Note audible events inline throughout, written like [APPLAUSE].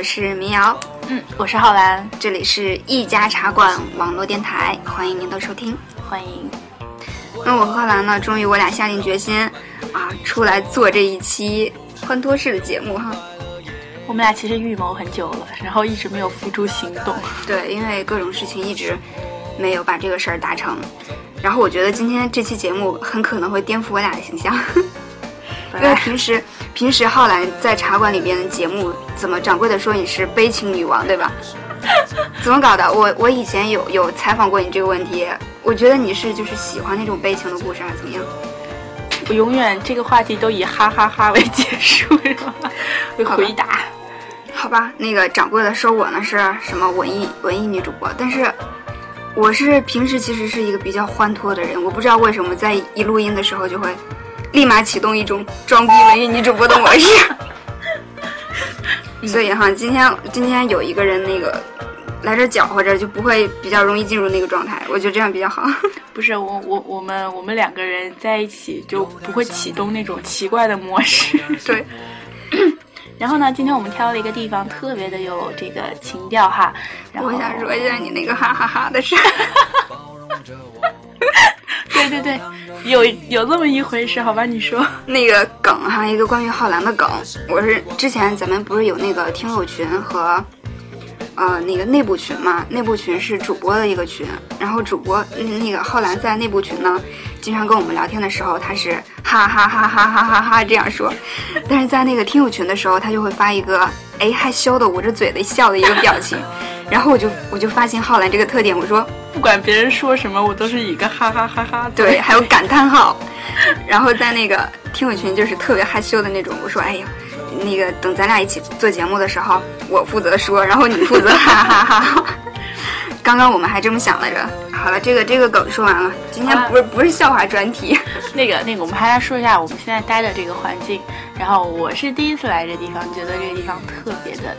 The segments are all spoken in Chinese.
我是民谣，嗯，我是浩然，这里是一家茶馆网络电台，欢迎您的收听。欢迎。那我和浩然呢，终于我俩下定决心啊，出来做这一期欢脱式的节目哈。我们俩其实预谋很久了，然后一直没有付诸行动。[LAUGHS] 对，因为各种事情一直没有把这个事儿达成。然后我觉得今天这期节目很可能会颠覆我俩的形象，[LAUGHS] 因为平时平时浩然在茶馆里边的节目，怎么掌柜的说你是悲情女王，对吧？[LAUGHS] 怎么搞的？我我以前有有采访过你这个问题，我觉得你是就是喜欢那种悲情的故事，还是怎么样？我永远这个话题都以哈哈哈为结束，为回答。好吧，那个掌柜的说我呢是什么文艺文艺女主播，但是我是平时其实是一个比较欢脱的人，我不知道为什么在一录音的时候就会立马启动一种装逼文艺女主播的模式。[LAUGHS] 所以哈，今天今天有一个人那个来这搅和着，就不会比较容易进入那个状态，我觉得这样比较好。[LAUGHS] 不是我我我们我们两个人在一起就不会启动那种奇怪的模式。[LAUGHS] 对。[COUGHS] 然后呢，今天我们挑了一个地方，特别的有这个情调哈。然后我想说一下你那个哈哈哈的事。对对对，有有这么一回事，好吧？你说那个梗哈，一个关于浩然的梗，我是之前咱们不是有那个听友群和呃那个内部群嘛？内部群是主播的一个群，然后主播那个浩然在内部群呢。经常跟我们聊天的时候，他是哈哈哈哈哈哈哈这样说，但是在那个听友群的时候，他就会发一个哎害羞的捂着嘴的笑的一个表情，然后我就我就发现浩然这个特点，我说不管别人说什么，我都是一个哈哈哈哈，[LAUGHS] 对，还有感叹号，[LAUGHS] 然后在那个听友群就是特别害羞的那种，我说哎呀，那个等咱俩一起做节目的时候，我负责说，然后你负责哈哈哈哈。[LAUGHS] 刚刚我们还这么想来着。好了，这个这个梗说完了。今天不是不是笑话专题。那个那个，我们还来说一下我们现在待的这个环境。然后我是第一次来这地方，觉得这个地方特别的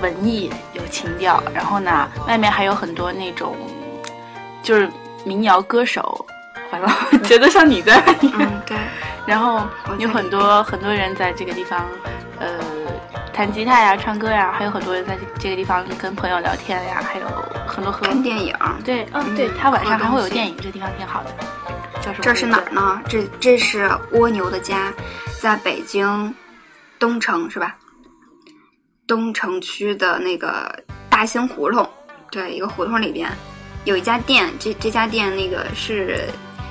文艺有情调。然后呢，外面还有很多那种就是民谣歌手。完了，[LAUGHS] 觉得像你在。嗯，对。然后有很多很多人在这个地方，呃。弹吉他呀，唱歌呀，还有很多人在这个地方跟朋友聊天呀，还有很多看电影。对，嗯，对他晚上还会有电影，这地方挺好的。这是哪儿呢？这这是蜗牛的家，在北京东城是吧？东城区的那个大兴胡同，对，一个胡同里边有一家店，这这家店那个是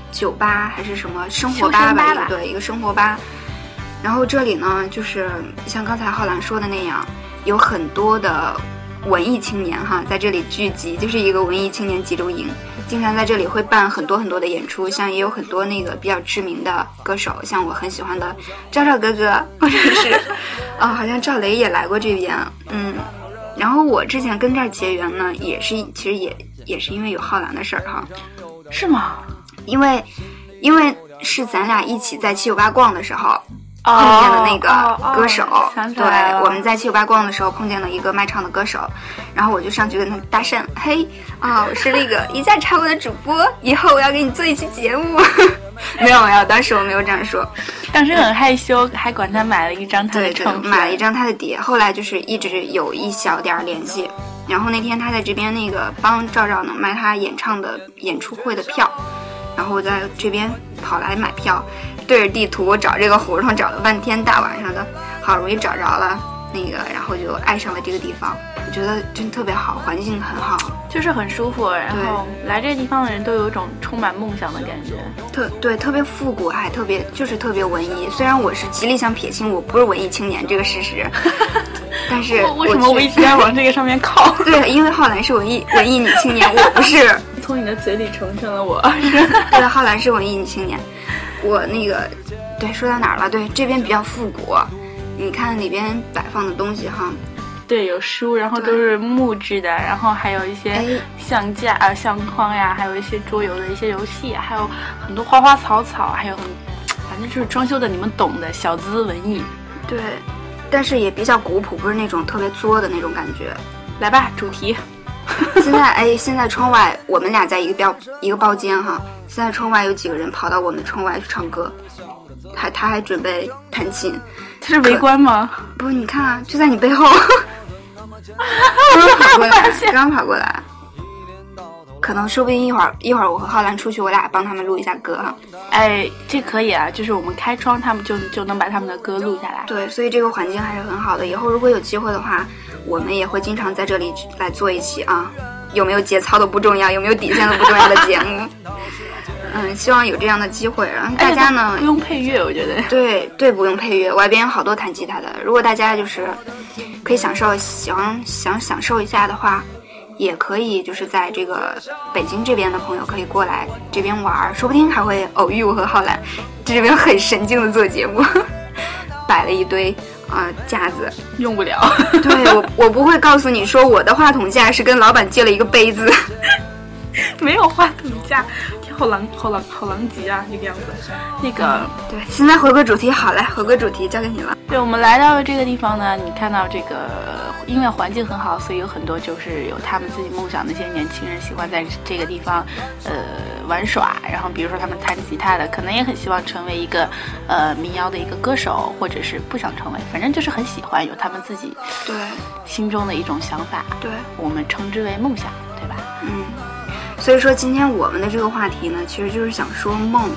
酒吧还是什么生活吧吧？对，一个生活吧。然后这里呢，就是像刚才浩然说的那样，有很多的文艺青年哈，在这里聚集，就是一个文艺青年集中营。经常在这里会办很多很多的演出，像也有很多那个比较知名的歌手，像我很喜欢的赵赵哥哥，[LAUGHS] 或者是啊，好像赵雷也来过这边，嗯。然后我之前跟这儿结缘呢，也是其实也也是因为有浩然的事儿哈，是吗？因为因为是咱俩一起在七九八逛的时候。碰见的那个歌手，对，我们在七九八逛的时候碰见了一个卖唱的歌手，然后我就上去跟他搭讪，嘿，啊，我是那个一家茶馆的主播，以后我要给你做一期节目。[LAUGHS] 没有没有，当时我没有这样说，当时很害羞，还管他买了一张他的唱片，买了一张他的碟。后来就是一直有一小点联系，然后那天他在这边那个帮赵赵呢卖他演唱的演出会的票，然后我在这边跑来买票。对着地图找这个胡同找了半天，大晚上的，好容易找着了那个，然后就爱上了这个地方。我觉得真特别好，环境很好，就是很舒服。然后来这个地方的人都有一种充满梦想的感觉，特对，特别复古，还特别就是特别文艺。虽然我是极力想撇清我不是文艺青年这个事实，[LAUGHS] 但是为什么我一直在往这个上面靠？[LAUGHS] 对，因为浩南是文艺文艺女青年，我不是。从你的嘴里重生了我。[LAUGHS] [LAUGHS] 对，浩然是文艺女青年。我那个，对，说到哪儿了？对，这边比较复古，你看里边摆放的东西哈，对，有书，然后都是木质的，然后还有一些相架啊、相框呀，还有一些桌游的一些游戏，还有很多花花草草，还有很，反正就是装修的，你们懂的，小资文艺。对，但是也比较古朴，不是那种特别作的那种感觉。来吧，主题。[LAUGHS] 现在哎，现在窗外我们俩在一个标一个包间哈。现在窗外有几个人跑到我们窗外去唱歌，他他还准备弹琴。他是围观吗？不是，你看啊，就在你背后，[LAUGHS] 刚刚跑过来，刚刚跑过来。可能说不定一会儿一会儿我和浩然出去，我俩帮他们录一下歌哈。哎，这可以啊，就是我们开窗，他们就就能把他们的歌录下来。对，所以这个环境还是很好的。以后如果有机会的话，我们也会经常在这里来做一期啊。有没有节操都不重要，有没有底线都不重要的节目。[LAUGHS] 嗯，希望有这样的机会，然后大家呢不用配乐，我觉得。对对，不用配乐，外边有好多弹吉他的。如果大家就是可以享受，想想享受一下的话。也可以，就是在这个北京这边的朋友可以过来这边玩，说不定还会偶遇我和浩然。这边很神经的做节目，[LAUGHS] 摆了一堆啊架子，用不了。对我，我不会告诉你说我的话筒架是跟老板借了一个杯子，[LAUGHS] 没有话筒架。好狼，好狼，好狼藉啊！这个样子，那个对，现在回归主题，好嘞，回归主题交给你了。对，我们来到了这个地方呢，你看到这个，因为环境很好，所以有很多就是有他们自己梦想的一些年轻人喜欢在这个地方，呃，玩耍。然后比如说他们弹吉他的，可能也很希望成为一个，呃，民谣的一个歌手，或者是不想成为，反正就是很喜欢有他们自己对心中的一种想法。对，我们称之为梦想，对吧？嗯。所以说，今天我们的这个话题呢，其实就是想说梦。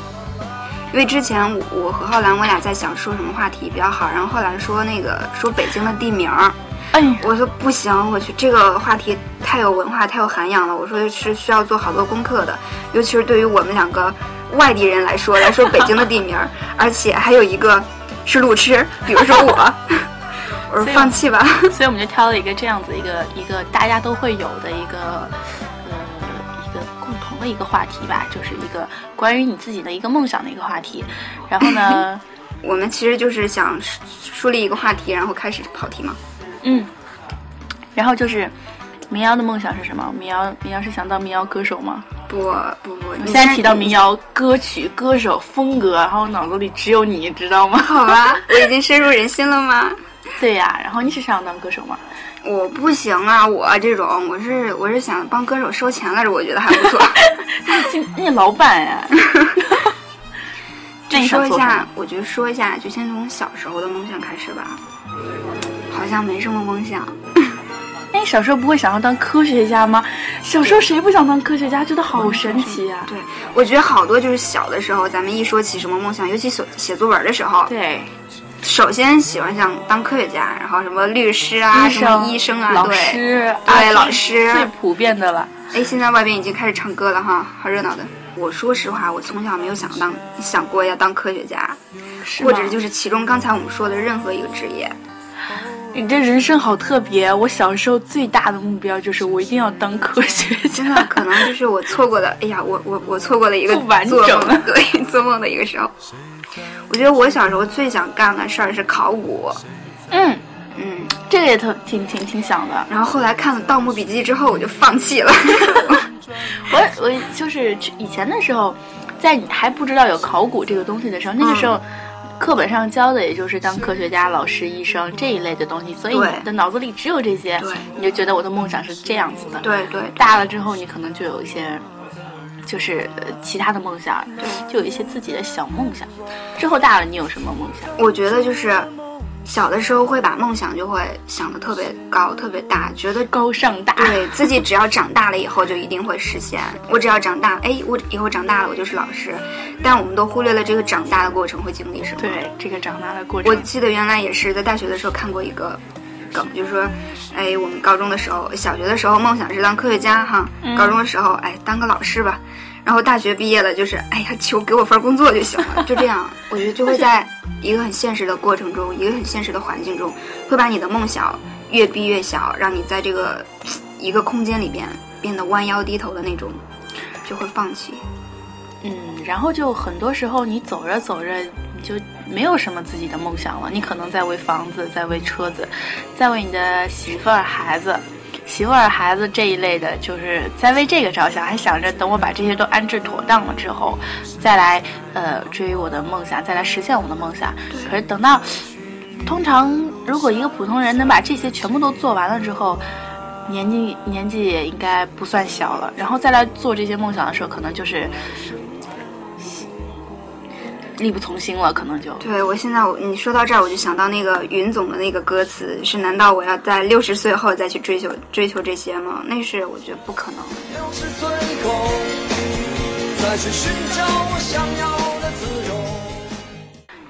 因为之前我和浩然，我俩在想说什么话题比较好，然后浩然说那个说北京的地名儿，哎，我说不行，我去这个话题太有文化、太有涵养了，我说是需要做好多功课的，尤其是对于我们两个外地人来说，来说北京的地名儿，[LAUGHS] 而且还有一个是路痴，比如说我，[LAUGHS] 我说放弃吧。[LAUGHS] 所以我们就挑了一个这样子一个一个大家都会有的一个一个共同。的一个话题吧，就是一个关于你自己的一个梦想的一个话题。然后呢，我们其实就是想树立一个话题，然后开始跑题嘛。嗯。然后就是民谣的梦想是什么？民谣民谣是想当民谣歌手吗？不不不，你现在提到民谣歌曲、歌手风格，然后脑子里只有你知道吗？好吧，我已经深入人心了吗？对呀，然后你是想当歌手吗？我不行啊，我这种我是我是想帮歌手收钱来着，我觉得还不错。[LAUGHS] 那老板呀，[LAUGHS] 这说一下，我觉得说一下，就先从小时候的梦想开始吧。好像没什么梦想。[LAUGHS] 哎，小时候不会想要当科学家吗？小时候谁不想当科学家？觉得好神奇啊！对，我觉得好多就是小的时候，咱们一说起什么梦想，尤其写写作文的时候，对。首先喜欢想当科学家，然后什么律师啊，什么医生啊，老师，对老师最普遍的了。哎，现在外边已经开始唱歌了哈，好热闹的。我说实话，我从小没有想当想过要当科学家，或者就是其中刚才我们说的任何一个职业。你这人生好特别。我小时候最大的目标就是我一定要当科学家，[LAUGHS] 可能就是我错过了。哎呀，我我我错过了一个完整的对做梦的一个时候。我觉得我小时候最想干的事儿是考古，嗯嗯，这个也特挺挺挺想的。然后后来看了《盗墓笔记》之后，我就放弃了。[LAUGHS] 我我就是以前的时候，在你还不知道有考古这个东西的时候，那个时候课本上教的也就是当科学家、老师、医生这一类的东西，所以你的脑子里只有这些，你就觉得我的梦想是这样子的。对对，大了之后你可能就有一些。就是其他的梦想，就有一些自己的小梦想。之后大了，你有什么梦想？我觉得就是小的时候会把梦想就会想的特别高、特别大，觉得高尚大。对自己只要长大了以后就一定会实现。我只要长大，哎，我以后长大了我就是老师。但我们都忽略了这个长大的过程会经历什么。对这个长大的过程，我记得原来也是在大学的时候看过一个。梗就是说，哎，我们高中的时候、小学的时候梦想是当科学家哈，高中的时候哎当个老师吧，然后大学毕业了就是哎呀求给我份工作就行了，就这样，我觉得就会 [LAUGHS] 在一个很现实的过程中，一个很现实的环境中，会把你的梦想越逼越小，让你在这个一个空间里边变得弯腰低头的那种，就会放弃。嗯，然后就很多时候你走着走着。你就没有什么自己的梦想了。你可能在为房子，在为车子，在为你的媳妇儿、孩子、媳妇儿、孩子这一类的，就是在为这个着想，还想着等我把这些都安置妥当了之后，再来呃追我的梦想，再来实现我的梦想。可是等到，通常如果一个普通人能把这些全部都做完了之后，年纪年纪也应该不算小了，然后再来做这些梦想的时候，可能就是。力不从心了，可能就对我现在我你说到这儿，我就想到那个云总的那个歌词是：难道我要在六十岁后再去追求追求这些吗？那是我觉得不可能的。六十岁后，再去寻找我想要的自由。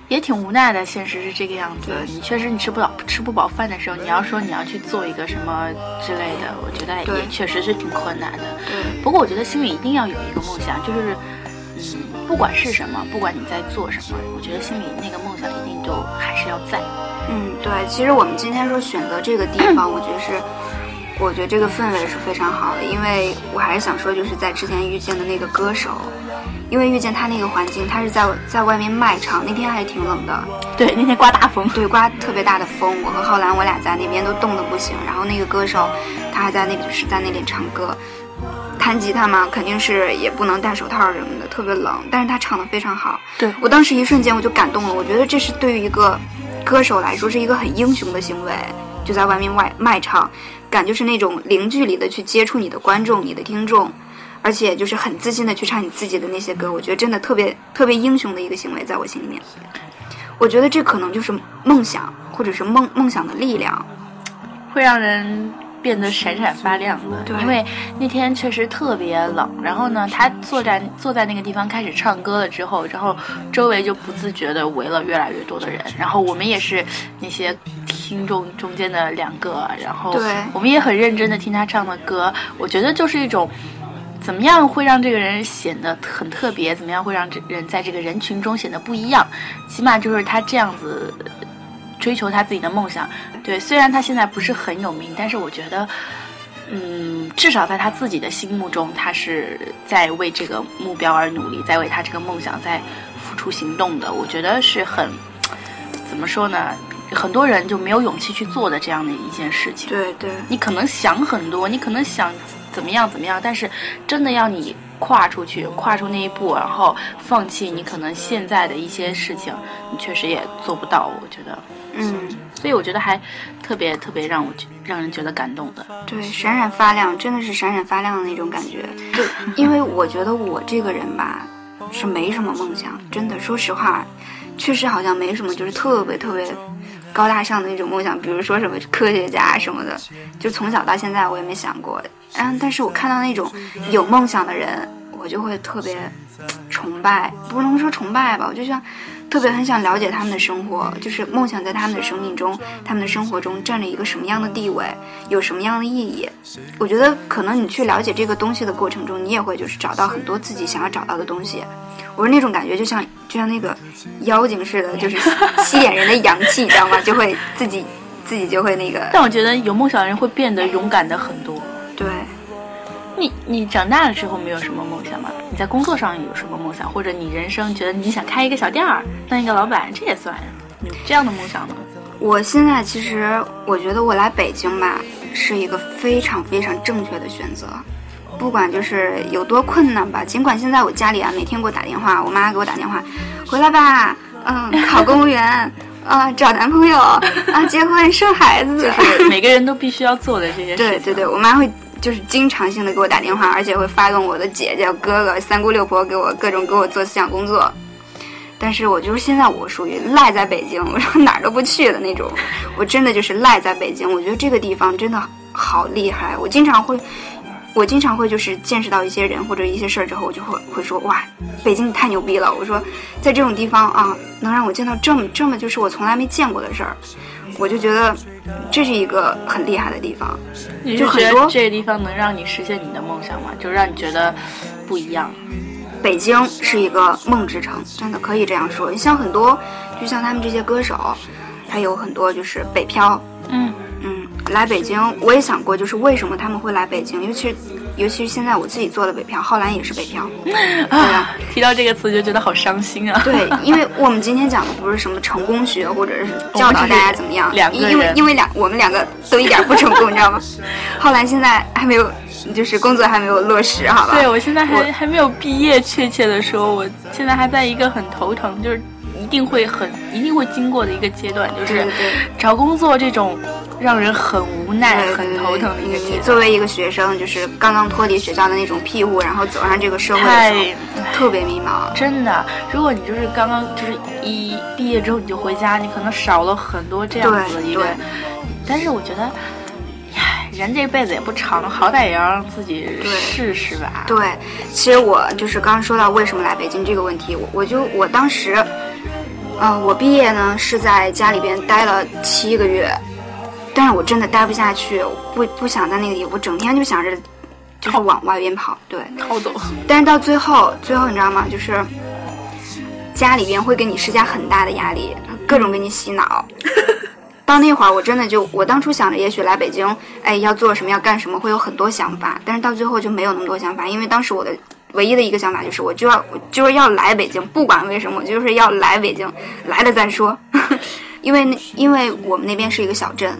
也挺无奈的。现实是这个样子，你确实你吃不饱吃不饱饭的时候，你要说你要去做一个什么之类的，我觉得对也确实是挺困难的。对不过我觉得心里一定要有一个梦想，就是嗯，不管是什么，不管你在做什么，我觉得心里那个梦想一定都还是要在。嗯，对，其实我们今天说选择这个地方，[CLEARS THROAT] 我觉得是，我觉得这个氛围是非常好的，因为我还是想说，就是在之前遇见的那个歌手，因为遇见他那个环境，他是在在外面卖唱，那天还挺冷的，对，那天刮大风，对，刮特别大的风，我和浩然我俩在那边都冻得不行，然后那个歌手他还在那就是在那里唱歌，弹吉他嘛，肯定是也不能戴手套什么的，特别冷，但是他唱的非常好，对。我当时一瞬间我就感动了，我觉得这是对于一个歌手来说是一个很英雄的行为，就在外面外卖唱，感觉是那种零距离的去接触你的观众、你的听众，而且就是很自信的去唱你自己的那些歌，我觉得真的特别特别英雄的一个行为，在我心里面，我觉得这可能就是梦想，或者是梦梦想的力量。会让人变得闪闪发亮的。对因为那天确实特别冷，然后呢，他坐在坐在那个地方开始唱歌了之后，然后周围就不自觉的围了越来越多的人，然后我们也是那些听众中间的两个，然后对我们也很认真的听他唱的歌，我觉得就是一种。怎么样会让这个人显得很特别？怎么样会让这人在这个人群中显得不一样？起码就是他这样子追求他自己的梦想。对，虽然他现在不是很有名，但是我觉得，嗯，至少在他自己的心目中，他是在为这个目标而努力，在为他这个梦想在付出行动的。我觉得是很，怎么说呢？很多人就没有勇气去做的这样的一件事情。对对你可能想很多，你可能想怎么样怎么样，但是真的要你跨出去，跨出那一步，然后放弃你可能现在的一些事情，你确实也做不到。我觉得，嗯，所以我觉得还特别特别让我觉让人觉得感动的。对，闪闪发亮，真的是闪闪发亮的那种感觉。就因为我觉得我这个人吧，是没什么梦想，真的，说实话，确实好像没什么，就是特别特别高大上的那种梦想，比如说什么科学家什么的，就从小到现在我也没想过。嗯，但是我看到那种有梦想的人，我就会特别崇拜，不能说崇拜吧，我就像特别很想了解他们的生活，就是梦想在他们的生命中、他们的生活中占着一个什么样的地位，有什么样的意义。我觉得可能你去了解这个东西的过程中，你也会就是找到很多自己想要找到的东西。我说那种感觉就像就像那个妖精似的，就是吸引人的阳气，你知道吗？就会自己自己就会那个但我觉得有梦想的人会变得勇敢的很多。对。你你长大了之后没有什么梦想吗？你在工作上有什么梦想，或者你人生觉得你想开一个小店儿，当一个老板，这也算呀。有这样的梦想吗？我现在其实我觉得我来北京吧，是一个非常非常正确的选择。不管就是有多困难吧，尽管现在我家里啊每天给我打电话，我妈给我打电话，回来吧，嗯，考公务员，啊，找男朋友，啊，结婚生孩子，就是每个人都必须要做的这些事情。对对对，我妈会就是经常性的给我打电话，而且会发动我的姐姐、哥哥、三姑六婆给我各种给我做思想工作。但是我就是现在我属于赖在北京，[LAUGHS] 我说哪儿都不去的那种，我真的就是赖在北京。我觉得这个地方真的好厉害，我经常会，我经常会就是见识到一些人或者一些事儿之后，我就会会说哇，北京你太牛逼了！我说在这种地方啊，能让我见到这么这么就是我从来没见过的事儿，我就觉得这是一个很厉害的地方。你就很多觉得这个地方能让你实现你的梦想吗？就让你觉得不一样。北京是一个梦之城，真的可以这样说。你像很多，就像他们这些歌手，还有很多就是北漂，来北京，我也想过，就是为什么他们会来北京，尤其是尤其是现在我自己做的北漂，浩然也是北漂，对 [LAUGHS] 吧？提到这个词就觉得好伤心啊。对，因为我们今天讲的不是什么成功学，或者是教导大家怎么样，两个因为因为两我们两个都一点不成功，你知道吗？[LAUGHS] 浩然现在还没有，就是工作还没有落实，好吧？对，我现在还我还没有毕业，确切的说，我现在还在一个很头疼，就是一定会很一定会经过的一个阶段，就是找工作这种让人很无奈、对很头疼的一个阶段。作为一个学生，就是刚刚脱离学校的那种庇护，然后走上这个社会的时候，特别迷茫。真的，如果你就是刚刚就是一毕业之后你就回家，你可能少了很多这样子的一个。但是我觉得，唉，人这辈子也不长，好歹也要让自己对试试吧。对，其实我就是刚刚说到为什么来北京这个问题，我我就我当时，呃，我毕业呢是在家里边待了七个月，但是我真的待不下去，我不不想在那个地，我整天就想着就是往外边跑，对。逃走。但是到最后，最后你知道吗？就是家里边会给你施加很大的压力，各种给你洗脑。[LAUGHS] 到那会儿，我真的就，我当初想着，也许来北京，哎，要做什么，要干什么，会有很多想法。但是到最后就没有那么多想法，因为当时我的唯一的一个想法就是，我就要，我就是要来北京，不管为什么，我就是要来北京，来了再说。[LAUGHS] 因为那，因为我们那边是一个小镇，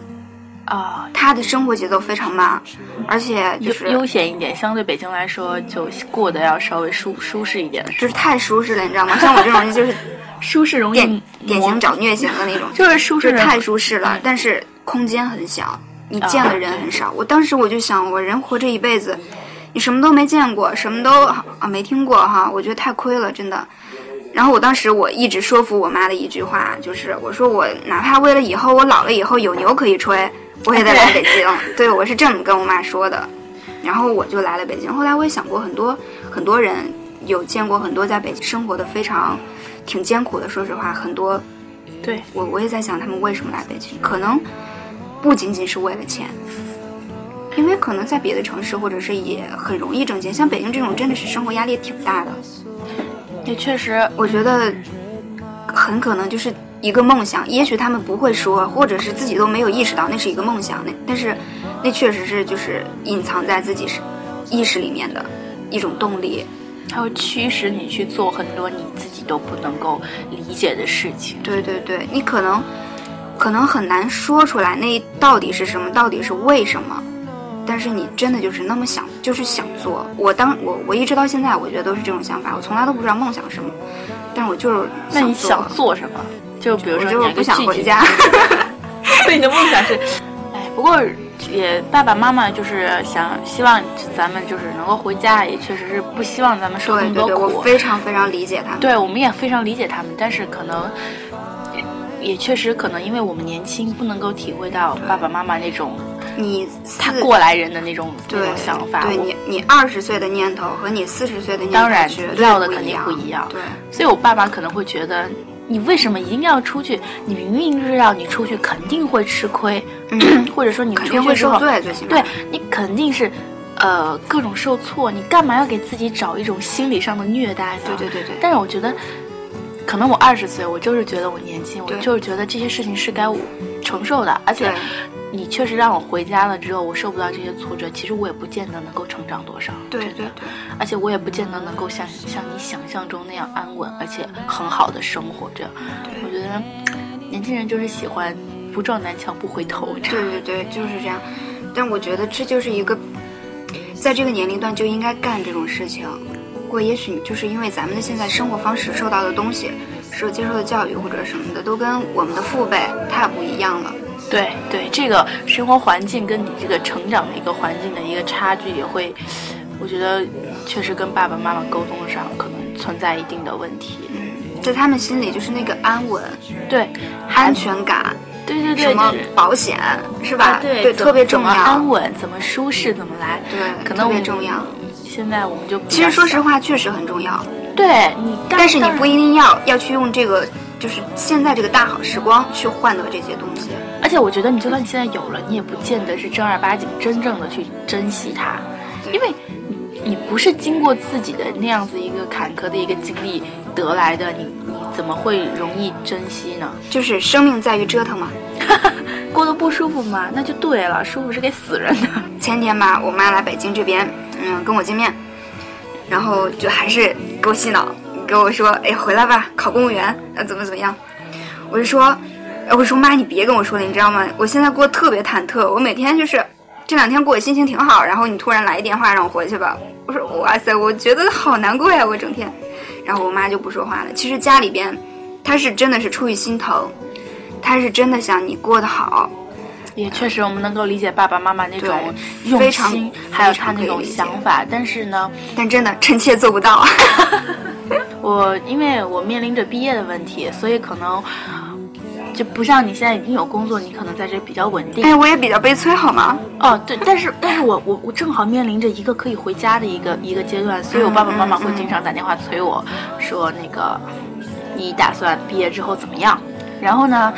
啊，他的生活节奏非常慢，而且就是悠闲一点，相对北京来说就过得要稍微舒舒适一点。就是太舒适了，你知道吗？像我这种人就是 [LAUGHS] 舒适容易典典型找虐型的那种，[LAUGHS] 就是舒适就是太舒适了，但是空间很小，你见的人很少。我当时我就想，我人活这一辈子，你什么都没见过，什么都啊没听过哈，我觉得太亏了，真的。然后我当时我一直说服我妈的一句话，就是我说我哪怕为了以后我老了以后有牛可以吹，我也得来北京。[LAUGHS] 对，我是这么跟我妈说的。然后我就来了北京。后来我也想过很多很多人有见过很多在北京生活的非常挺艰苦的，说实话，很多对，我我也在想他们为什么来北京，可能不仅仅是为了钱，因为可能在别的城市或者是也很容易挣钱，像北京这种真的是生活压力挺大的，也确实我觉得很可能就是一个梦想，也许他们不会说，或者是自己都没有意识到那是一个梦想，那但是那确实是就是隐藏在自己是意识里面的一种动力。它会驱使你去做很多你自己都不能够理解的事情。对对对，你可能可能很难说出来那到底是什么，到底是为什么，但是你真的就是那么想，就是想做。我当我我一直到现在，我觉得都是这种想法，我从来都不知道梦想是什么，但是我就是那你做想做什么？就比如我说就是不想回家。[LAUGHS] 对，你的梦想是，哎，不过也爸爸妈妈就是想希望咱们就是能够回家，也确实是不希望咱们受那对对对，么多苦。我非常非常理解他们。对，我们也非常理解他们，但是可能也也确实可能因为我们年轻，不能够体会到爸爸妈妈那种你他过来人的那种那种想法。对你你二十岁的念头和你四十岁的念头当然绝对要的肯定不一样对。所以我爸爸可能会觉得，你为什么一定要出去？你明明知道你出去肯定会吃亏，嗯或者说你肯定会出去之后，对你肯定是。呃，各种受挫，你干嘛要给自己找一种心理上的虐待呢？对对对对但是我觉得，可能我二十岁，我就是觉得我年轻，我就是觉得这些事情是该我承受的，而且你确实让我回家了之后，我受不到这些挫折，其实我也不见得能够成长多少。对对对。而且我也不见得能够像像你想象中那样安稳，而且很好的生活着。我觉得年轻人就是喜欢不撞南墙不回头。对对对，就是这样。但我觉得这就是一个，在这个年龄段就应该干这种事情。不过也许就是因为咱们的现在生活方式受到的东西，受接受的教育或者什么的，都跟我们的父辈太不一样了。对对，这个生活环境跟你这个成长的一个环境的一个差距，也会，我觉得确实跟爸爸妈妈沟通上可能存在一定的问题。嗯，在他们心里就是那个安稳、对，安全感，对对对，什么保险是吧？啊对，怎特别重要安。稳，怎么舒适，怎么来，对，可能特别重要。现在我们就其实，说实话，确实很重要。对你，但是你不一，一定要要去用这个，就是现在这个大好时光去换得这些东西。而且我觉得你就算你现在有了，你也不见得是正儿八经真正的去珍惜它，因为你你不是经过自己的那样子一个坎坷的一个经历得来的，你你怎么会容易珍惜呢？就是生命在于折腾嘛。[LAUGHS] 过得不舒服吗？那就对了，舒服是给死人的。[LAUGHS] 前天吧，我妈来北京这边，嗯，跟我见面，然后就还是给我洗脑，给我说，哎，回来吧，考公务员，呃，怎么怎么样？我就说，我说妈，你别跟我说了，你知道吗？我现在过得特别忐忑，我每天就是这两天过得心情挺好，然后你突然来一电话让我回去吧，我说哇塞，我觉得好难过呀，我整天。然后我妈就不说话了。其实家里边，她是真的是出于心疼，她是真的想你过得好，也确实，我们能够理解爸爸妈妈那种用心，还有他那种想法。但是呢，但真的臣妾做不到。[LAUGHS] [LAUGHS] 我因为我面临着毕业的问题，所以可能就不像你现在已经有工作，你可能在这比较稳定。哎，我也比较悲催，好吗？哦，对，但是但是我我我正好面临着一个可以回家的一个一个阶段，所以我爸爸妈妈会经常打电话催我，说那个你打算毕业之后怎么样？然后呢，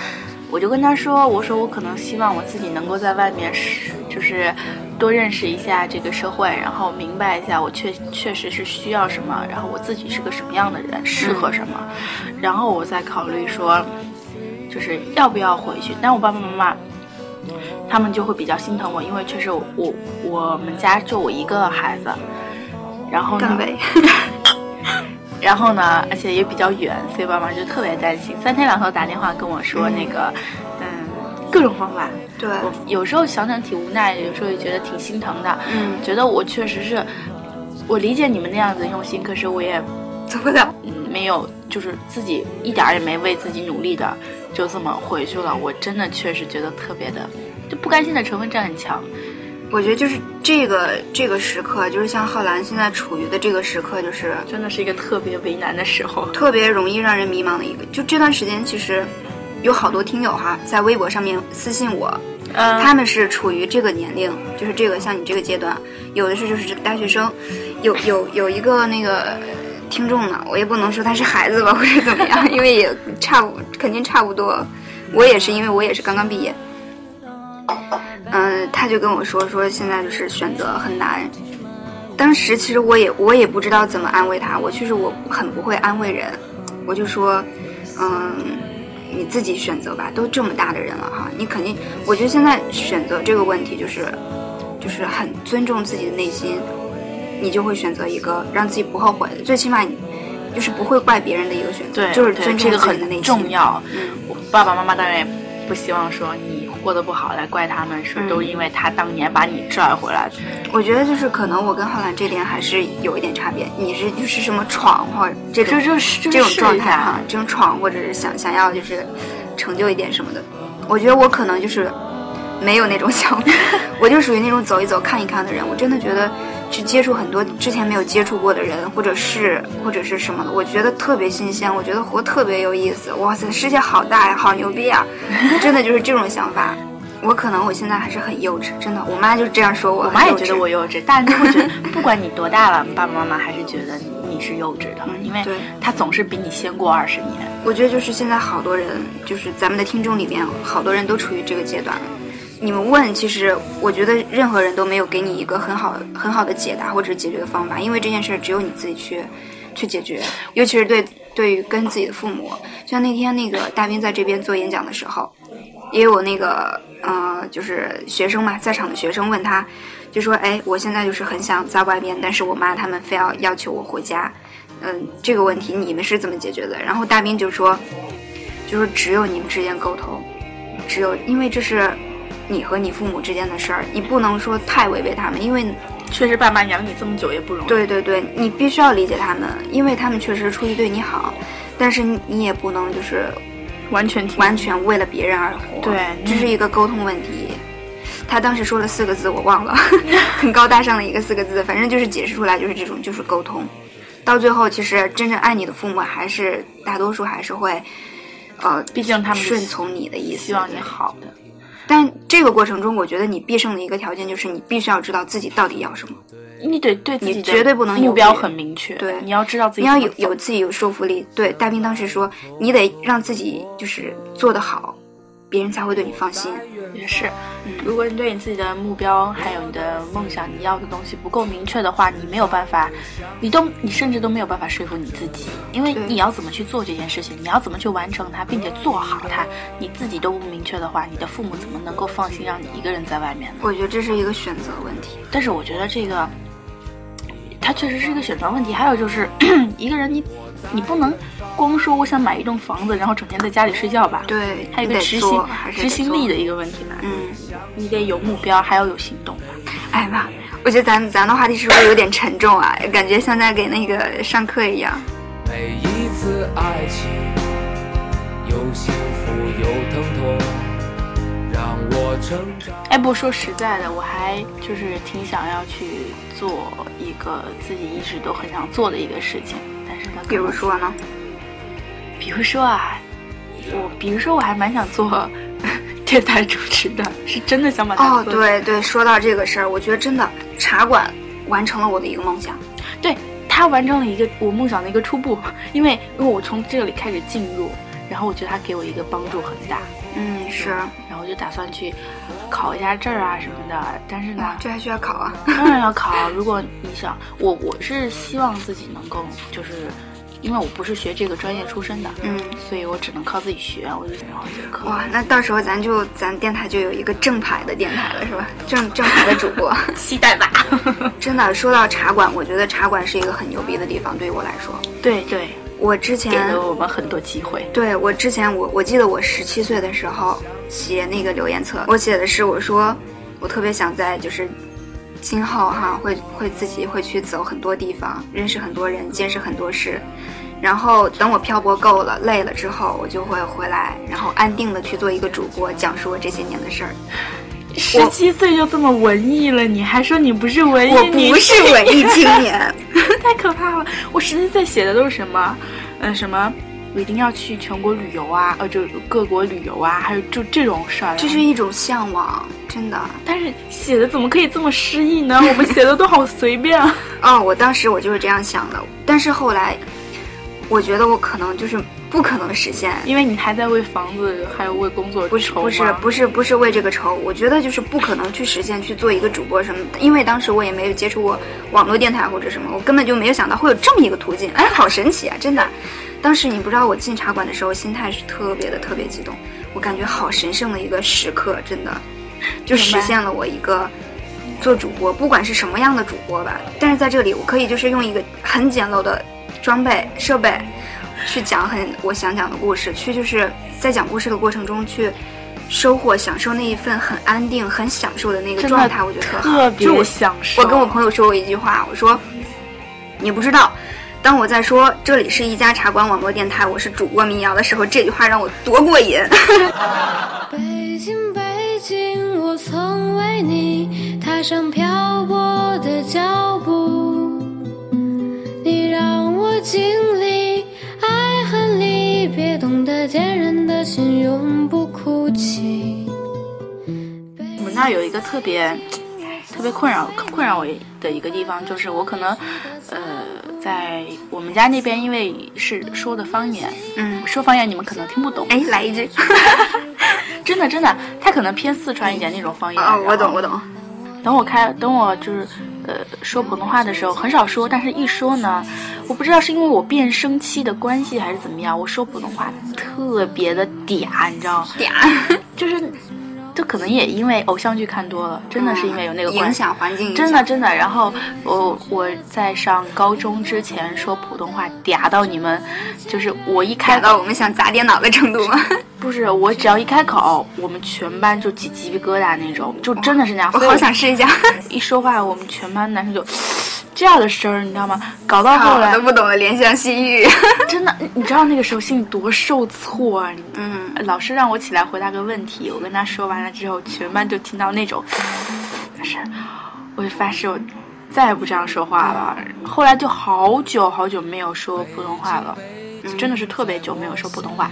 我就跟他说，我说我可能希望我自己能够在外面是就是多认识一下这个社会，然后明白一下我确确实是需要什么，然后我自己是个什么样的人，适合什么，然后我再考虑说就是要不要回去。但我爸爸妈妈。他们就会比较心疼我，因为确实我我我们家就我一个孩子，然后呢。[LAUGHS] 然后呢，而且也比较远，所以爸妈就特别担心，三天两头打电话跟我说那个，嗯，各种方法。对，我有时候想想挺无奈，有时候也觉得挺心疼的，嗯，觉得我确实是，我理解你们那样子的用心，可是我也做不了。[LAUGHS] 嗯没有，就是自己一点儿也没为自己努力的，就这么回去了。我真的确实觉得特别的，就不甘心的成分占很强。我觉得就是这个这个时刻，就是像浩然现在处于的这个时刻，就是真的是一个特别为难的时候。特别容易让人迷茫的一个。就这段时间，其实有好多听友哈，在微博上面私信我，嗯，他们是处于这个年龄，就是这个像你这个阶段，有的是就是这个大学生，有有有一个那个听众呢，我也不能说他是孩子吧，或者怎么样，因为也差不肯定差不多，我也是因为我也是刚刚毕业，嗯、他就跟我说说现在就是选择很难。当时其实我也我也不知道怎么安慰他，我确实我很不会安慰人，我就说，嗯，你自己选择吧，都这么大的人了哈，你肯定，我觉得现在选择这个问题就是，就是很尊重自己的内心，你就会选择一个让自己不后悔的，最起码你就是不会怪别人的一个选择，对，就是尊重自己的内心。重要。嗯，我爸爸妈妈当然也不希望说你过得不好来怪他们，说嗯都因为他当年把你拽回来。我觉得就是可能我跟浩然这点还是有一点差别，你是就是什么闯或者这种这种状态哈，这种闯或者是想想要就是成就一点什么的，我觉得我可能就是没有那种 [LAUGHS] 想法，我就属于那种走一走看一看的人。我真的觉得去接触很多之前没有接触过的人，或者是或者是什么的，我觉得特别新鲜，我觉得活特别有意思。哇塞，世界好大呀，好牛逼啊！[LAUGHS] 真的就是这种想法。我可能我现在还是很幼稚，真的，我妈就是这样说我。我妈也觉得我幼稚，大人都会觉得，不管你多大了，爸爸妈妈还是觉得你是幼稚的，因为对他总是比你先过二十年。我觉得就是现在好多人，就是咱们的听众里面，好多人都处于这个阶段。你们问，其实我觉得任何人都没有给你一个很好很好的解答或者解决的方法，因为这件事儿只有你自己去去解决，[LAUGHS] 尤其是对对于跟自己的父母。像那天那个大兵在这边做演讲的时候，也有那个呃，就是学生嘛，在场的学生问他，就说：“哎，我现在就是很想在外面，但是我妈他们非要要求我回家。”嗯，这个问题你们是怎么解决的？然后大兵就说，就说只有你们之间沟通，只有因为这是你和你父母之间的事儿，你不能说太违背他们，因为确实，爸妈养你这么久也不容易。对对对，你必须要理解他们，因为他们确实出于对你好，但是你你也不能就是完全听完全为了别人而活，对这是一个沟通问题。他当时说了四个字，我忘了，[LAUGHS] 很高大上的一个四个字，反正就是解释出来就是这种，就是沟通。到最后，其实真正爱你的父母，还是大多数还是会，呃，毕竟他们顺从你的意思，希望你。好的。但这个过程中，我觉得你必胜的一个条件就是你必须要知道自己到底要什么，你得对自己你绝对不能目标很明确，对。你要知道自己你要有有自己有说服力。对，大兵当时说，你得让自己就是做得好，别人才会对你放心。也是，嗯如果你对你自己的目标还有你的梦想，你要的东西不够明确的话，你没有办法，你都你甚至都没有办法说服你自己，因为你要怎么去做这件事情，你要怎么去完成它，并且做好它，你自己都不明确的话，你的父母怎么能够放心让你一个人在外面呢？我觉得这是一个选择问题。但是我觉得这个，它确实是一个选择问题。还有就是，[CLEARS THROAT] 一个人你你不能光说我想买一栋房子，然后整天在家里睡觉吧？对，还有一个执行做还是执行力的一个问题吧。嗯，你得有目标，还要有行动吧。哎妈，我觉得咱咱的话题是不是有点沉重啊？感觉像在给那个上课一样。每一次爱情，有幸福有疼痛，让我我成长。哎，不说实在的，我还就是挺想要去做一个自己一直都很想做的一个事情，比如说呢？比如说啊，我比如说我还蛮想做 [LAUGHS] 电台主持的，是真的想把它哦，做对对，说到这个事儿，我觉得真的茶馆完成了我的一个梦想。对，他完成了一个我梦想的一个初步，因为因为我从这里开始进入，然后我觉得他给我一个帮助很大，嗯，是。然后我就打算去考一下证儿啊什么的，但是呢，这还需要考啊？[LAUGHS] 当然要考。如果你想，我我是希望自己能够，就是因为我不是学这个专业出身的，嗯，所以我只能靠自己学。我就然后就课，哇，那到时候咱就咱电台就有一个正牌的电台了，是吧？正正牌的主播，[LAUGHS] 期待吧。[LAUGHS] 真的，说到茶馆，我觉得茶馆是一个很牛逼的地方，对于我来说。对对，我之前给了我们很多机会。对我之前我我记得我十七岁的时候写那个留言册，我写的是我说我特别想在就是今后哈会会自己会去走很多地方，认识很多人，见识很多事。然后等我漂泊够了、累了之后，我就会回来，然后安定的去做一个主播，讲述我这些年的事儿。十七岁就这么文艺了，你还说你不是文艺？我不是文艺青年，[LAUGHS] 太可怕了！我十七岁写的都是什么？嗯、什么？我一定要去全国旅游啊，呃，就各国旅游啊，还有就这种事儿。这是一种向往，真的。但是写的怎么可以这么诗意呢？我们写的都好随便啊。[LAUGHS] 哦，我当时我就是这样想的，但是后来，我觉得我可能就是不可能实现，因为你还在为房子还有为工作不是愁不是不是不是为这个愁，我觉得就是不可能去实现去做一个主播什么的，因为当时我也没有接触过网络电台或者什么，我根本就没有想到会有这么一个途径，哎，好神奇啊，真的。当时你不知道我进茶馆的时候，心态是特别的特别激动，我感觉好神圣的一个时刻，真的。就实现了我一个做主播，不管是什么样的主播吧。但是在这里，我可以就是用一个很简陋的装备设备，去讲很我想讲的故事，去就是在讲故事的过程中去收获、享受那一份很安定、很享受的那个状态，我觉得特好。特别享受。我跟我朋友说过一句话，我说你不知道。当我在说这里是一家茶馆网络电台，我是主播民谣的时候，这句话让我多过瘾。北京，北京，我曾为你踏上漂泊的脚步，经历爱恨离别，懂得坚韧的心永不哭泣。我们那儿有一个特别特别困扰困扰我的一个地方，就是我可能呃在我们家那边，因为是说的方言，嗯，说方言你们可能听不懂，哎，来一句。[LAUGHS] 真的真的，他可能偏四川一点那种方言。哦，我懂，我懂。等我开，等我就是呃说普通话的时候很少说，但是一说呢，我不知道是因为我变声期的关系还是怎么样，我说普通话特别的嗲，你知道吗？嗲，就是，这可能也因为偶像剧看多了，真的是因为有那个关影。响环境影响，真的真的，然后我我在上高中之前说普通话嗲到你们，就是我一开嗲到我们想砸电脑的程度吗？[LAUGHS] 不是我只要一开口，我们全班就起鸡皮疙瘩那种，就真的是那样。我好想试一下。一说话，我们全班男生就这样的声儿，你知道吗？搞到后来我都不懂得怜香惜玉。[LAUGHS] 真的，你知道那个时候心里多受挫啊！嗯，老师让我起来回答个问题，我跟他说完了之后，全班就听到那种，[SNIFFS] 是，我就发誓我再也不这样说话了。后来就好久好久没有说普通话了，真的是特别久没有说普通话，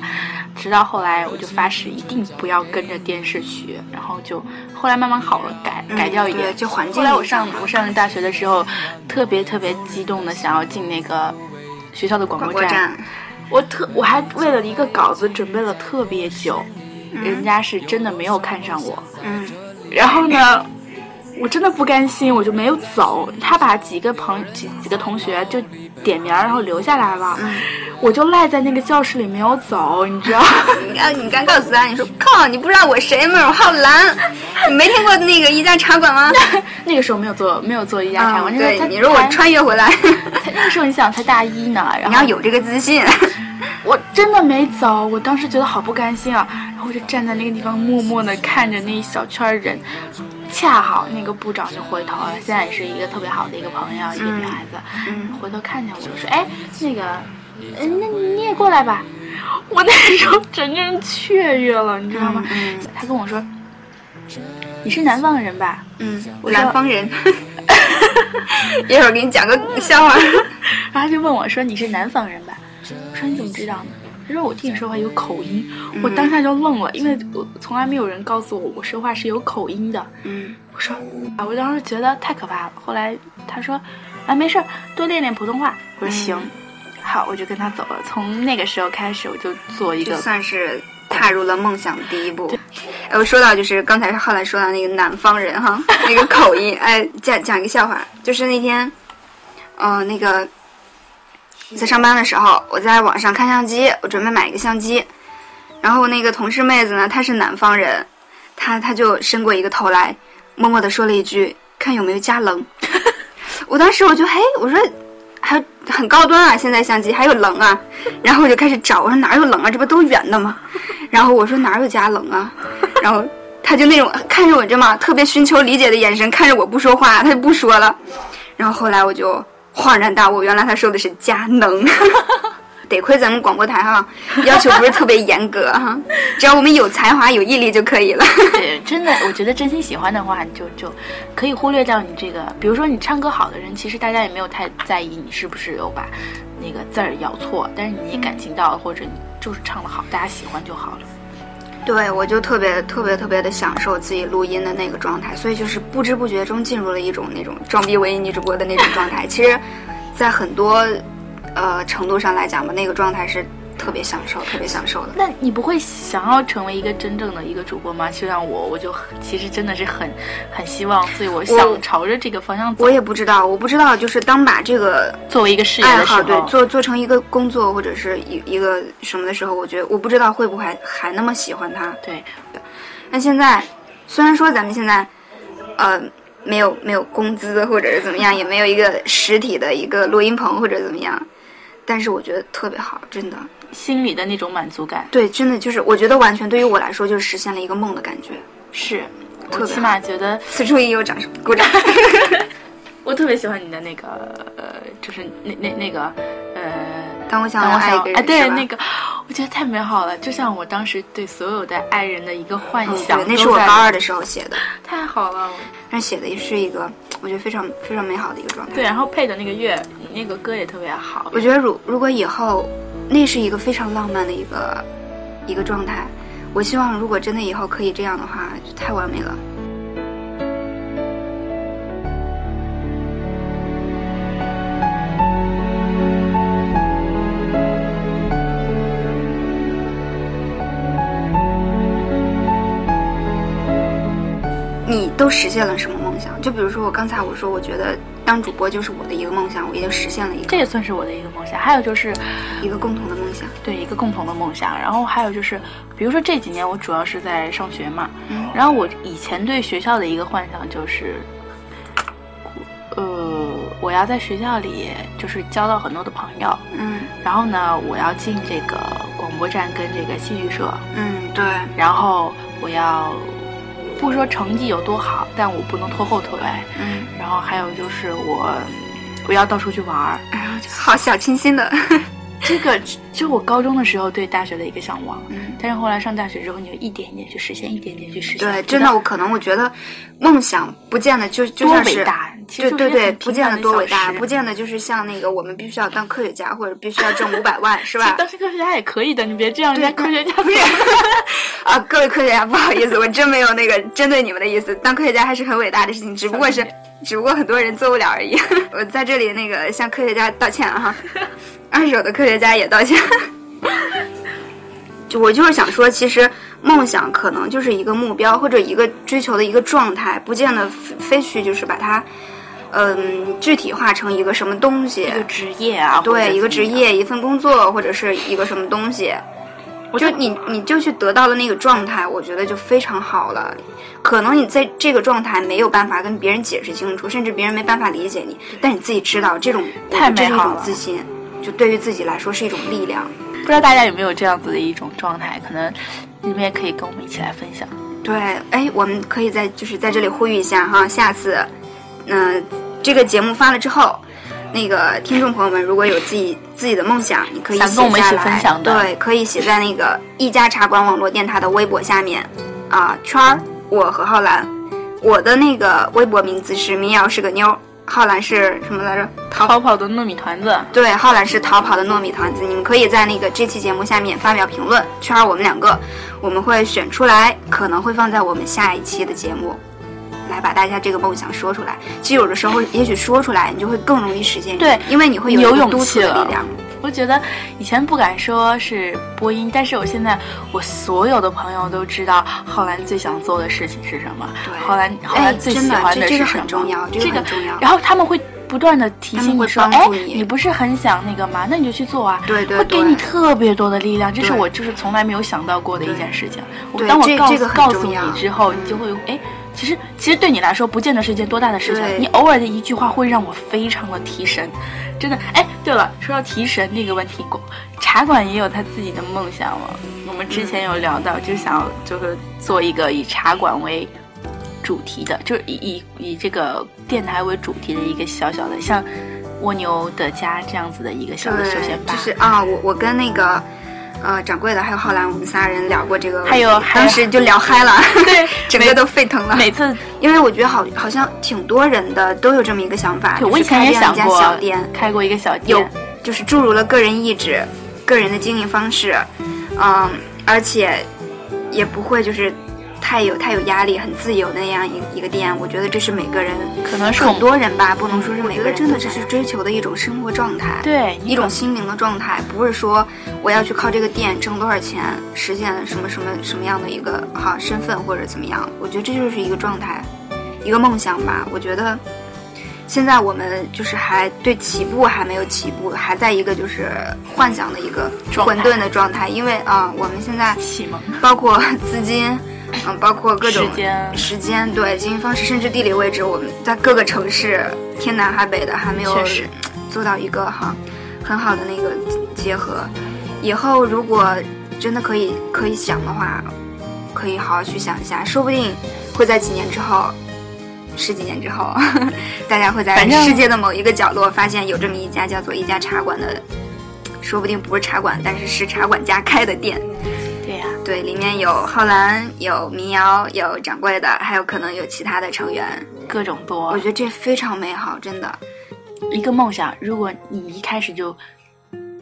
直到后来我就发誓一定不要跟着电视学，然后就后来慢慢好了，改改掉一点。对就环。境后来我上我上大学的时候，特别特别激动的想要进那个学校的广播站，我特我还为了一个稿子准备了特别久，人家是真的没有看上我，嗯，然后呢，我真的不甘心，我就没有走。他把几个朋几几个同学就点名，然后留下来了，我就赖在那个教室里没有走，你知道？[LAUGHS] 你刚你刚告诉他，你说靠，你不知道我谁吗？我浩蓝，你没听过那个一家茶馆吗？[LAUGHS] 那个时候没有做没有做一家茶啊，馆，对你说我才穿越回来，[LAUGHS] 才那个时候你想才大一呢，然后你要有这个自信。我真的没走，我当时觉得好不甘心啊，然后我就站在那个地方默默的看着那一小圈人，恰好那个部长就回头了，现在也是一个特别好的一个朋友，一个女孩子，嗯回头看见我就说，哎，那个，嗯，那你也过来吧，[LAUGHS] 我那时候整个人雀跃了，你知道吗？嗯他跟我说。你是南方人吧？嗯，我南方人。[LAUGHS] 一会儿给你讲个笑话。[LAUGHS] 然后他就问我说：“你是南方人吧？”我说：“你怎么知道呢？”他说：“我听你说话有口音。我当下就愣了，因为我从来没有人告诉我我说话是有口音的。嗯，我说啊，我当时觉得太可怕了。后来他说：“啊，没事儿，多练练普通话。”我说：“行。好，我就跟他走了。从那个时候开始，我就做一个算是踏入了梦想的第一步。哎，我说到就是刚才浩来说到那个南方人哈，那个口音，哎，讲讲一个笑话，就是那天，呃，那个在上班的时候，我在网上看相机，我准备买一个相机，然后那个同事妹子呢，她是南方人，她她就伸过一个头来，默默的说了一句：“看有没有加棱。” [LAUGHS] 我当时我就嘿，我说还很高端啊，现在相机还有棱啊，然后我就开始找，我说哪有棱啊，这不都圆的吗？然后我说哪有加棱啊，然后他就那种看着我这么特别寻求理解的眼神看着我不说话，他就不说了。然后后来我就恍然大悟，原来他说的是佳能。[LAUGHS] 得亏咱们广播台哈，要求不是特别严格哈，只要我们有才华有毅力就可以了。[LAUGHS] 对，真的，我觉得真心喜欢的话，你就就可以忽略掉你这个，比如说你唱歌好的人，其实大家也没有太在意你是不是有把那个字儿咬错，但是你感情到了，或者你就是唱的好，大家喜欢就好了。对，我就特别特别特别的享受自己录音的那个状态，所以就是不知不觉中进入了一种那种装逼文艺女主播的那种状态。其实，在很多呃程度上来讲吧，那个状态是特别享受、特别享受的。那你不会想要成为一个真正的一个主播吗？就像我，我就其实真的是很很希望，所以我想朝着这个方向走我。也不知道，我不知道，就是当把这个作为一个事业爱好对做做成一个工作或者是一一个什么的时候，我觉得我不知道会不会还还那么喜欢它。对那现在虽然说咱们现在呃没有没有工资或者是怎么样，也没有一个实体的一个录音棚或者怎么样，但是我觉得特别好，真的。心里的那种满足感对，真的就是我觉得完全对于我来说就是实现了一个梦的感觉。是。我起码觉得此处应有掌声，鼓掌。[LAUGHS] 我特别喜欢你的那个呃，就是那那那个呃，当我想当我爱一个人，哎，对那个，我觉得太美好了，就像我当时对所有的爱人的一个幻嗯想、对，那是我高二的时候写的，太好了。但写的是一个我觉得非常非常美好的一个状态。对，然后配的那个乐，你那个歌也特别好。我觉得如如果以后那是一个非常浪漫的一个一个状态，我希望如果真的以后可以这样的话，太完美了。你都实现了什么梦想？就比如说我刚才我说，我觉得当主播就是我的一个梦想，我已经实现了一个这也算是我的一个梦想。还有就是，一个共同的梦想。对一个共同的梦想。然后还有就是，比如说这几年我主要是在上学嘛，嗯然后我以前对学校的一个幻想就是，呃，我要在学校里就是交到很多的朋友，嗯然后呢，我要进这个广播站跟这个戏剧社，嗯，对，然后我要不说成绩有多好，但我不能拖后腿。嗯，然后还有就是我我要到处去玩儿，哎呀，好小清新的。这个就我高中的时候对大学的一个向往。嗯，但是后来上大学之后，你就一点一点去实现，一点点去实现。对，真的，我可能我觉得梦想不见得就就多像是对对对，不见得多伟大，不见得就是像那个我们必须要当科学家或者必须要挣五百万，是吧？[LAUGHS] 当科学家也可以的，你别这样，人家科学家不是 [LAUGHS] 啊，各位科学家，不好意思，我真没有那个针对你们的意思。当科学家还是很伟大的事情，只不过是，只不过很多人做不了而已。[LAUGHS] 我在这里那个向科学家道歉啊哈，二手的科学家也道歉。[LAUGHS] 就我就是想说，其实梦想可能就是一个目标或者一个追求的一个状态，不见得非非去就是把它，嗯，具体化成一个什么东西一。个职业啊，对，一个职业、一份工作，或者是一个什么东西，就你你就去得到了那个状态，我觉得就非常好了。可能你在这个状态没有办法跟别人解释清楚，甚至别人没办法理解你，但你自己知道这种太得这是一美好了种自信，就对于自己来说是一种力量。不知道大家有没有这样子的一种状态？可能你们也可以跟我们一起来分享。对，哎，我们可以在就是在这里呼吁一下哈，下次，嗯、这个节目发了之后，那个听众朋友们如果有自己自己的梦想，你可以写想跟我们一起下来分享的对，可以写在那个一家茶馆网络电台的微博下面，啊、圈儿我和浩然，我的那个微博名字是民谣是个妞，浩然是什么来着？逃逃跑的糯米团子，对，浩然是逃跑的糯米团子。你们可以在那个这期节目下面发表评论，圈儿我们两个，我们会选出来，可能会放在我们下一期的节目。来把大家这个梦想说出来。其实有的时候，[LAUGHS] 也许说出来，你就会更容易实现。对，因为你会有有勇气了的力量。我觉得以前不敢说是播音，但是我现在我所有的朋友都知道浩然最想做的事情是什么，对浩然浩哎然最真喜欢这这个是什么，很重要这个很重要然后他们会不断的提醒你说，哎，你你不是很想那个吗？那你就去做啊。对对会给你特别多的力量，这是我就是从来没有想到过的一件事情。我当我告这这个告诉你之后，你就会哎，其实其实对你来说不见得是一件多大的事情，你偶尔的一句话会让我非常的提神，真的。哎，对了，说到提神这个问题，茶馆也有他自己的梦想了。我们之前有聊到，就想要就是做一个以茶馆为主题的，就是以以以这个电台为主题的一个小小的像蜗牛的家这样子的一个小的休闲吧。就是啊，我我跟那个呃掌柜的还有浩然，我们仨人聊过这个，还有当时就聊嗨了，[LAUGHS] 对整个都沸腾了。每次因为我觉得好好像挺多人的都有这么一个想法，就是我以前也开这样一家想过小店，开过一个小店有，就是注入了个人意志、个人的经营方式，嗯，而且也不会就是太有太有压力，很自由那样一一个店。我觉得这是每个人，可能是很多人吧，不能说是每个人，真的这是追求的一种生活状态，对一种心灵的状态，不是说我要去靠这个店挣多少钱，实现什么什么什么样的一个好身份或者怎么样。我觉得这就是一个状态，一个梦想吧。我觉得现在我们就是还对起步还没有起步，还在一个就是幻想的一个混沌的状态，因为啊、我们现在启蒙包括资金，嗯，包括各种时间时间对经营方式，甚至地理位置，我们在各个城市天南海北的还没有做到一个哈很好的那个结合。以后如果真的可以可以想的话，可以好好去想一下，说不定会在几年之后。十几年之后，[LAUGHS] 大家会在世界的某一个角落发现有这么一家叫做一家茶馆的，说不定不是茶馆，但是是茶馆家开的店。对里面有浩兰，有民谣，有掌柜的，还有可能有其他的成员。各种多我。觉得这非常美好，真的。一个梦想，如果你一开始就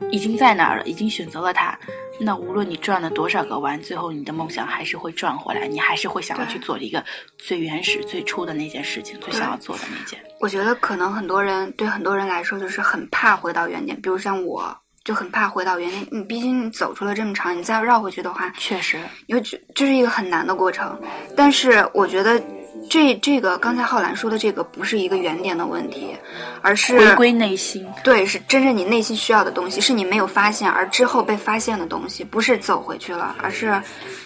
已经在那儿了，已经选择了它，那无论你转了多少个弯，最后你的梦想还是会转回来，你还是会想要去做一个最原始、最初的那件事情，最想要做的那件。我觉得可能很多人对很多人来说就是很怕回到原点，比如像我就很怕回到原点。你毕竟你走出了这么长，你再绕回去的话，确实，因为这这是一个很难的过程。但是我觉得这这个刚才浩然说的这个不是一个原点的问题，而是回归内心。对，是真正你内心需要的东西，是你没有发现而之后被发现的东西，不是走回去了，而是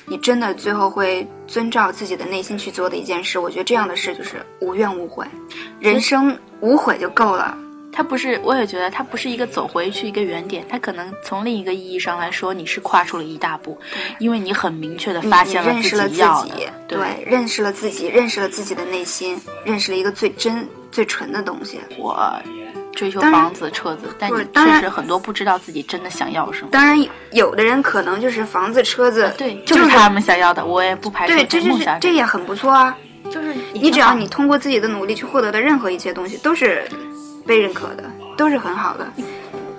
你真的最后会遵照自己的内心去做的一件事。我觉得这样的事就是无怨无悔，人生无悔就够了。它不是，我也觉得它不是一个走回去一个原点，它可能从另一个意义上来说，你是跨出了一大步，因为你很明确的发现认识了自自己要的，，对，认识了自己，认识了自己的内心，认识了一个最真、最纯的东西。我追求房子、车子，但你确实很多不知道自己真的想要什么。当然，有的人可能就是房子、车子，对，就就是他们想要的，我也不排除对，这就是这也很不错啊。就是你只要你通过自己的努力去获得的任何一些东西，都是被认可的，都是很好的。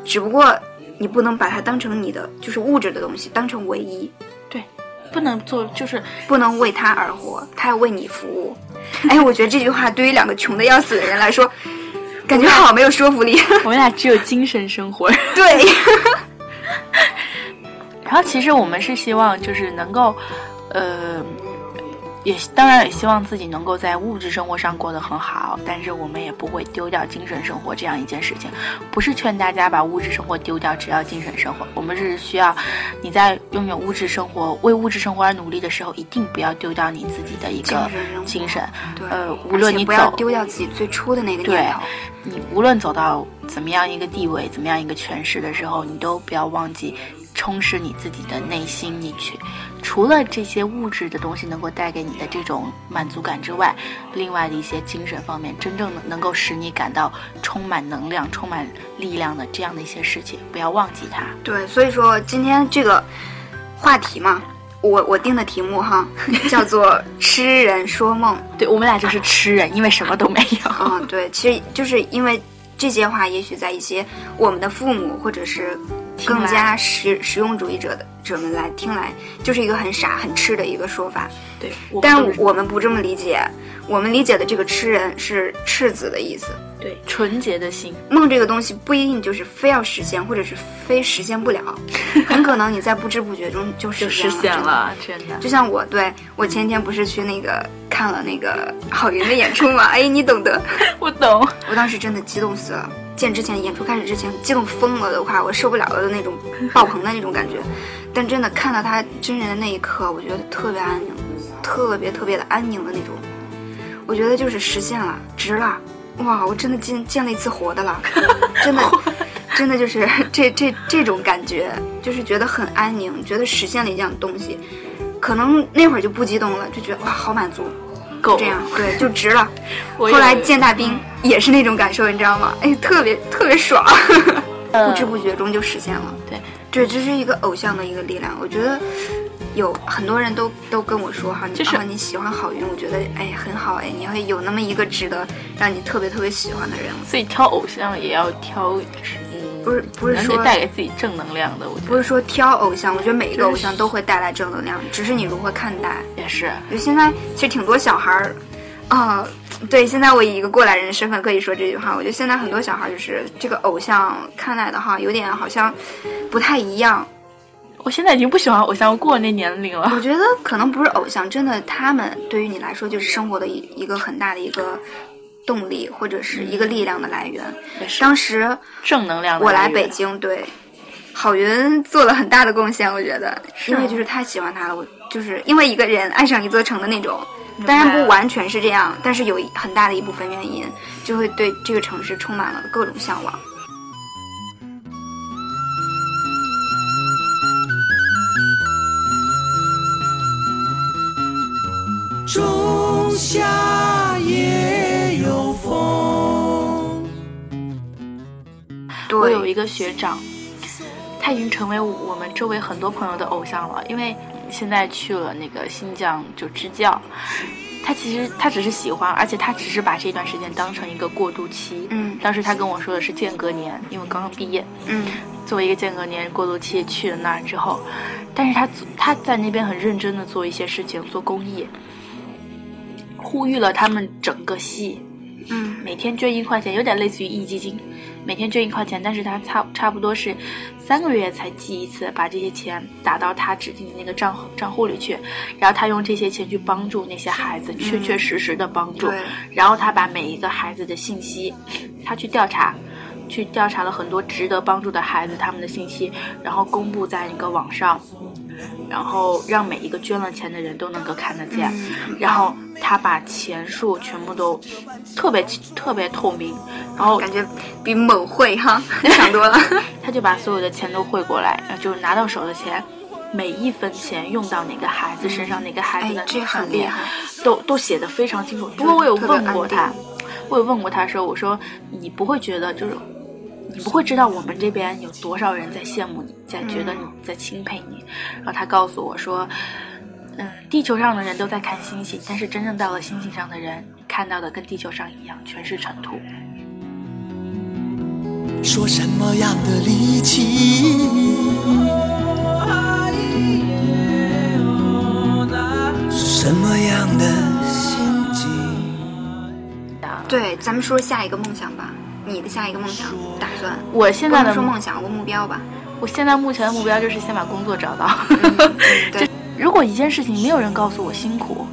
只不过你不能把它当成你的就是物质的东西，当成唯一，对，不能做就是不能为他而活，他要为你服务。[LAUGHS] 哎，我觉得这句话对于两个穷的要死的人来说，感觉好没有说服力。我们俩只有精神生活。[LAUGHS] 对，然后其实我们是希望就是能够，呃，也当然也希望自己能够在物质生活上过得很好，但是我们也不会丢掉精神生活这样一件事情。不是劝大家把物质生活丢掉，只要精神生活。我们是需要你在拥有物质生活、为物质生活而努力的时候，一定不要丢掉你自己的一个精神。对呃，无论你且不要走丢掉自己最初的那个对念头。你无论走到怎么样一个地位、怎么样一个权势的时候，你都不要忘记充实你自己的内心。你去除了这些物质的东西能够带给你的这种满足感之外，另外的一些精神方面，真正的能够使你感到充满能量、充满力量的这样的一些事情，不要忘记它。对，所以说今天这个话题嘛，我我定的题目哈，叫做“痴人说梦 [LAUGHS] 对我们俩就是痴人，因为什么都没”。有。嗯，对，其实就是因为这些话，也许在一些我们的父母或者是更加实实用主义者的者们来听来，就是一个很傻很痴的一个说法。对，我但我们不这么理解，我们理解的这个痴人是赤子的意思。对纯洁的心，梦这个东西不一定就是非要实现，或者是非实现不了，[LAUGHS] 很可能你在不知不觉中就实现了，真的。就像我对我前天不是去那个看了那个郝云的演出嘛？[LAUGHS] 哎，你懂得。我懂，我当时真的激动死了，见之前演出开始之前激动疯了的话，我受不了了的那种 [LAUGHS] 爆棚的那种感觉。但真的看到他真人的那一刻，我觉得特别安宁，特别特别的安宁的那种。我觉得就是实现了，值了，哇！我真的见见了一次活的了，[LAUGHS] 真的，真的就是 [LAUGHS] 这这这种感觉，就是觉得很安宁，觉得实现了一样东西。可能那会儿就不激动了，就觉得哇，好满足，够这样对，就值了。后来见大兵也是那种感受，你知道吗？哎，特别特别爽，[LAUGHS] 不知不觉中就实现了。对，这这是一个偶像的一个力量。我觉得有很多人都都跟我说哈，你就是啊你喜欢郝云，我觉得哎很好哎，你会有那么一个值得让你特别特别喜欢的人。所以挑偶像也要挑，嗯，不是不是说带给自己正能量的，我觉得不是说挑偶像，我觉得每一个偶像都会带来正能量，只是你如何看待。也是。就现在其实挺多小孩儿，啊、对，现在我以一个过来人的身份可以说这句话。我觉得现在很多小孩儿就是这个偶像看待的哈，有点好像不太一样。我现在已经不喜欢偶像，我过了那年龄了。我觉得可能不是偶像，真的他们对于你来说就是生活的一一个很大的一个动力，或者是一个力量的来源。当时正能量我来北京，对郝云做了很大的贡献，我觉得，因为就是太喜欢他了，我就是因为一个人爱上一座城的那种。当然不完全是这样，但是有很大的一部分原因，就会对这个城市充满了各种向往。仲夏夜有风。对，我有一个学长，他已经成为我们周围很多朋友的偶像了，因为现在去了那个新疆就支教。他其实他只是喜欢，而且他只是把这段时间当成一个过渡期。嗯当时他跟我说的是间隔年，因为刚刚毕业，嗯作为一个间隔年过渡期去了那儿之后，但是他他在那边很认真的做一些事情，做公益，呼吁了他们整个系嗯。每天捐一块钱，有点类似于壹基金，每天捐一块钱，但是他差差不多是三个月才寄一次，把这些钱打到他指定的那个账户账户里去，然后他用这些钱去帮助那些孩子，确确实实的帮助，对然后他把每一个孩子的信息，他去调查。去调查了很多值得帮助的孩子他们的信息，然后公布在一个网上，然后让每一个捐了钱的人都能够看得见。嗯，然后他把钱数全部都特别特别透明，然后感觉比某汇哈 [LAUGHS] 强多了。[LAUGHS] 他就把所有的钱都汇过来，然后就是拿到手的钱，每一分钱用到哪个孩子身上，哪个孩子的，哎这很厉害。都都写的非常清楚。不过我有问过他，我有问过他说，我说你不会觉得就是。你不会知道我们这边有多少人在羡慕你，在觉得你在钦佩你，然后他告诉我说，嗯，地球上的人都在看星星，但是真正到了星星上的人，看到的跟地球上一样，全是尘土。说什么样的力气？什么样的心境？对，咱们说下一个梦想吧。你的下一个梦想打算？我现在的说梦想，我目标吧。我现在目前的目标就是先把工作找到。[LAUGHS] 对如果一件事情没有人告诉我辛苦，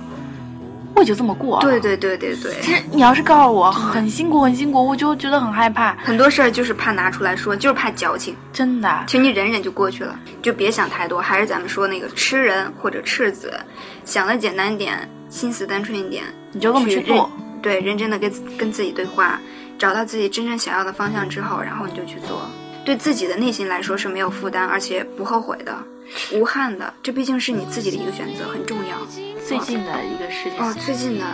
我也就这么过。对。对对对对，其实你要是告诉我很辛苦很辛苦，我就觉得很害怕，很多事儿就是怕拿出来说，就是怕矫情。真的。其实你忍忍就过去了，就别想太多。还是咱们说那个吃人或者赤子，想的简单点，心思单纯一点，你就这么去做。对，认真的跟跟自己对话，找到自己真正想要的方向之后，然后你就去做。对自己的内心来说是没有负担，而且不后悔的，无憾的。这毕竟是你自己的一个选择，很重要。最近的一个事情，哦，最近的，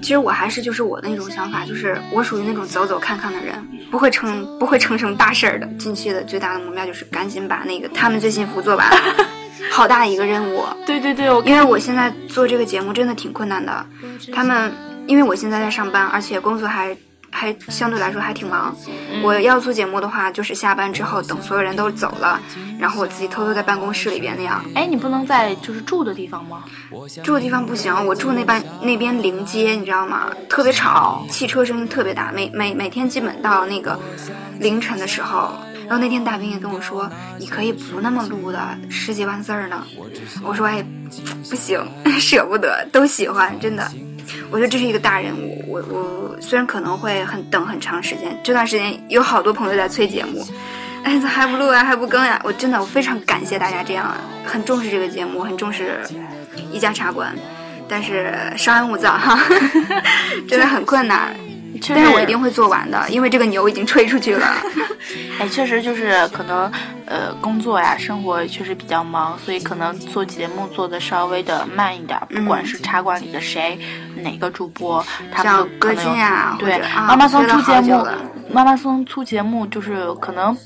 其实我还是就是我的那种想法，就是我属于那种走走看看的人，不会成不会成什么大事儿的。近期的最大的目标就是赶紧把那个他们最幸福做完，[LAUGHS] 好大一个任务。对对对，我因为我现在做这个节目真的挺困难的，他们因为我现在在上班，而且工作还还相对来说还挺忙。我要做节目的话，就是下班之后等所有人都走了，然后我自己偷偷在办公室里边那样。哎，你不能在就是住的地方吗？住的地方不行，我住那边那边临街，你知道吗？特别吵，汽车声音特别大，每每每天基本到那个凌晨的时候。然后那天大兵也跟我说，你可以不那么录的，十几万字儿呢。我说哎，不行，[LAUGHS] 舍不得，都喜欢，真的。我觉得这是一个大人物，我我虽然可能会很等很长时间，这段时间有好多朋友在催节目，哎，咋还不录呀，还不更呀？我真的我非常感谢大家这样很重视这个节目，很重视一家茶馆，但是稍安勿躁哈，[LAUGHS] 真的很困难。但是我一定会做完的，[LAUGHS] 因为这个牛已经吹出去了。[LAUGHS] 哎，确实就是可能，呃，工作呀，生活确实比较忙，所以可能做节目做的稍微的慢一点。不管是茶馆里的谁，哪个主播，他们都可能有。对，妈妈松出节目，妈妈松出节目就是可能。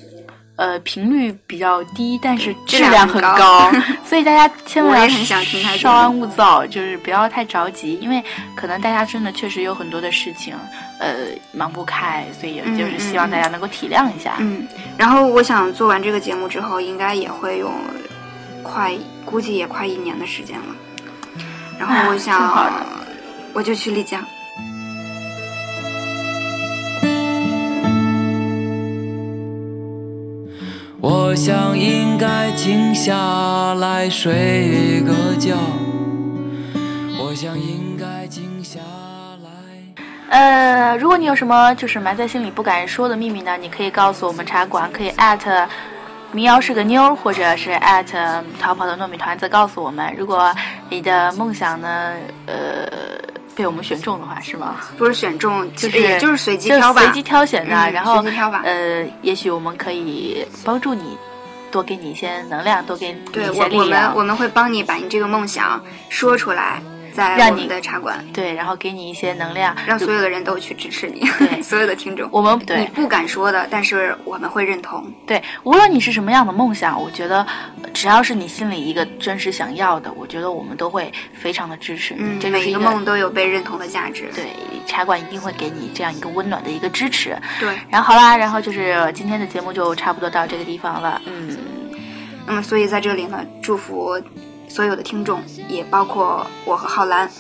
呃，频率比较低，但是质量很高，[LAUGHS] 所以大家千万要稍安勿躁，就是不要太着急，因为可能大家真的确实有很多的事情，呃，忙不开，所以就是希望大家能够体谅一下。嗯，然后我想做完这个节目之后，应该也会有快，估计也快一年的时间了。然后我想，我就去丽江。我想应该静下来睡个觉。我想应。呃，如果你有什么就是埋在心里不敢说的秘密呢？你可以告诉我们茶馆，可以艾特民谣是个妞，或者是艾特逃跑的糯米团子告诉我们。如果你的梦想呢，呃。被我们选中的话是吗？不是选中，就是就是随机挑吧，随机挑选的。然后。呃，也许我们可以帮助你，多给你一些能量，多给你一些力量。我们我们会帮你把你这个梦想说出来。在我们的茶馆，对，然后给你一些能量，让所有的人都去支持你，对，[LAUGHS] 所有的听众，我们你不敢说的，但是我们会认同。对，无论你是什么样的梦想，我觉得只要是你心里一个真实想要的，我觉得我们都会非常的支持你。嗯，每一个梦都有被认同的价值。对，茶馆一定会给你这样一个温暖的一个支持。对，然后好啦，然后就是今天的节目就差不多到这个地方了。嗯，那么所以在这里呢，祝福所有的听众，也包括我和浩兰。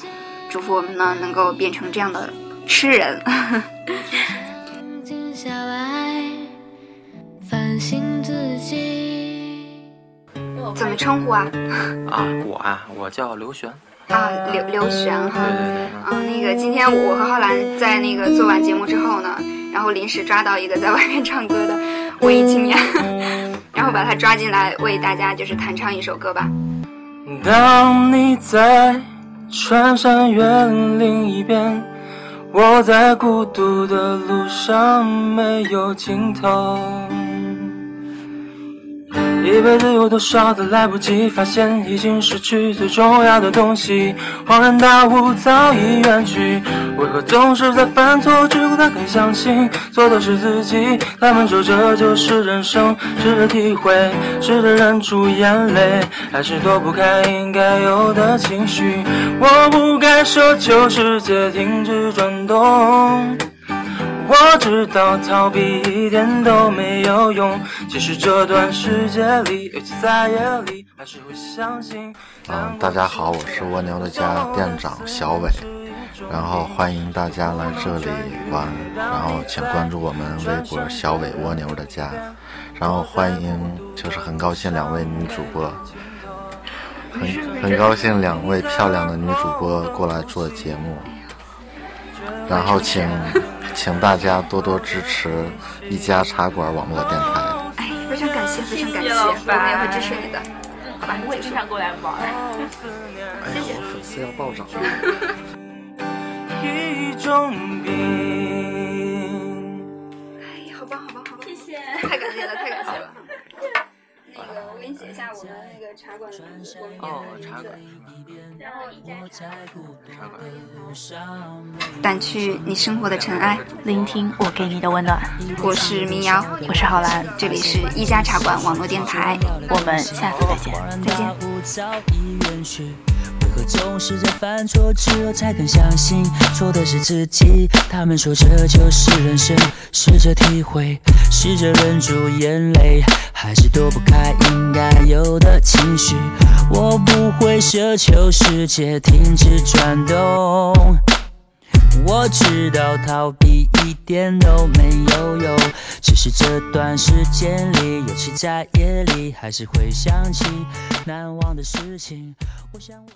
祝福我们呢，能够变成这样的痴人。[LAUGHS] 怎么称呼啊？啊，我啊，我叫刘璇。啊，刘刘璇哈。对对对。啊，那个今天我和浩兰在那个做完节目之后呢，然后临时抓到一个在外面唱歌的文艺青年，[LAUGHS] 然后把他抓进来为大家就是弹唱一首歌吧。当你在。穿山越岭一边，我在孤独的路上没有尽头。一辈子有多少的来不及发现，已经失去最重要的东西。恍然大悟，早已远去。为何总是在犯错之后才肯相信，错的是自己？他们说这就是人生，试着体会，试着忍住眼泪，还是躲不开应该有的情绪。我不该奢求世界停止转动。我知道逃避一点都没有用，其实这段世界里，尤其在夜里，还是会相信。嗯，大家好，我是蜗牛的家店长小伟，然后欢迎大家来这里玩，然后请关注我们微博小伟蜗牛的家，然后欢迎，就是很高兴两位女主播，很很高兴两位漂亮的女主播过来做节目，然后请。[LAUGHS] 请大家多多支持一家茶馆网络电台。哎，非常感谢，非常感谢，我们也会支持你的。好吧，我也经常过来玩。谢谢。粉丝要暴涨了。哎，好吧，好吧，好吧，谢谢，太感谢了，太感谢了。那个我给你写一下我们那个茶馆的我们电哦茶馆名字，然后一家茶。茶馆。掸去你生活的尘埃，聆听我给你的温暖。我是民谣，我是浩兰，这里是一家茶馆网络电台，我们下次再见。再见。总是在犯错之后才肯相信错的是自己？他们说这就是人生，试着体会，试着忍住眼泪，还是躲不开应该有的情绪。我不会奢求世界停止转动。我知道逃避一点都没有用，只是这段时间里，尤其在夜里，还是会想起难忘的事情。我想我。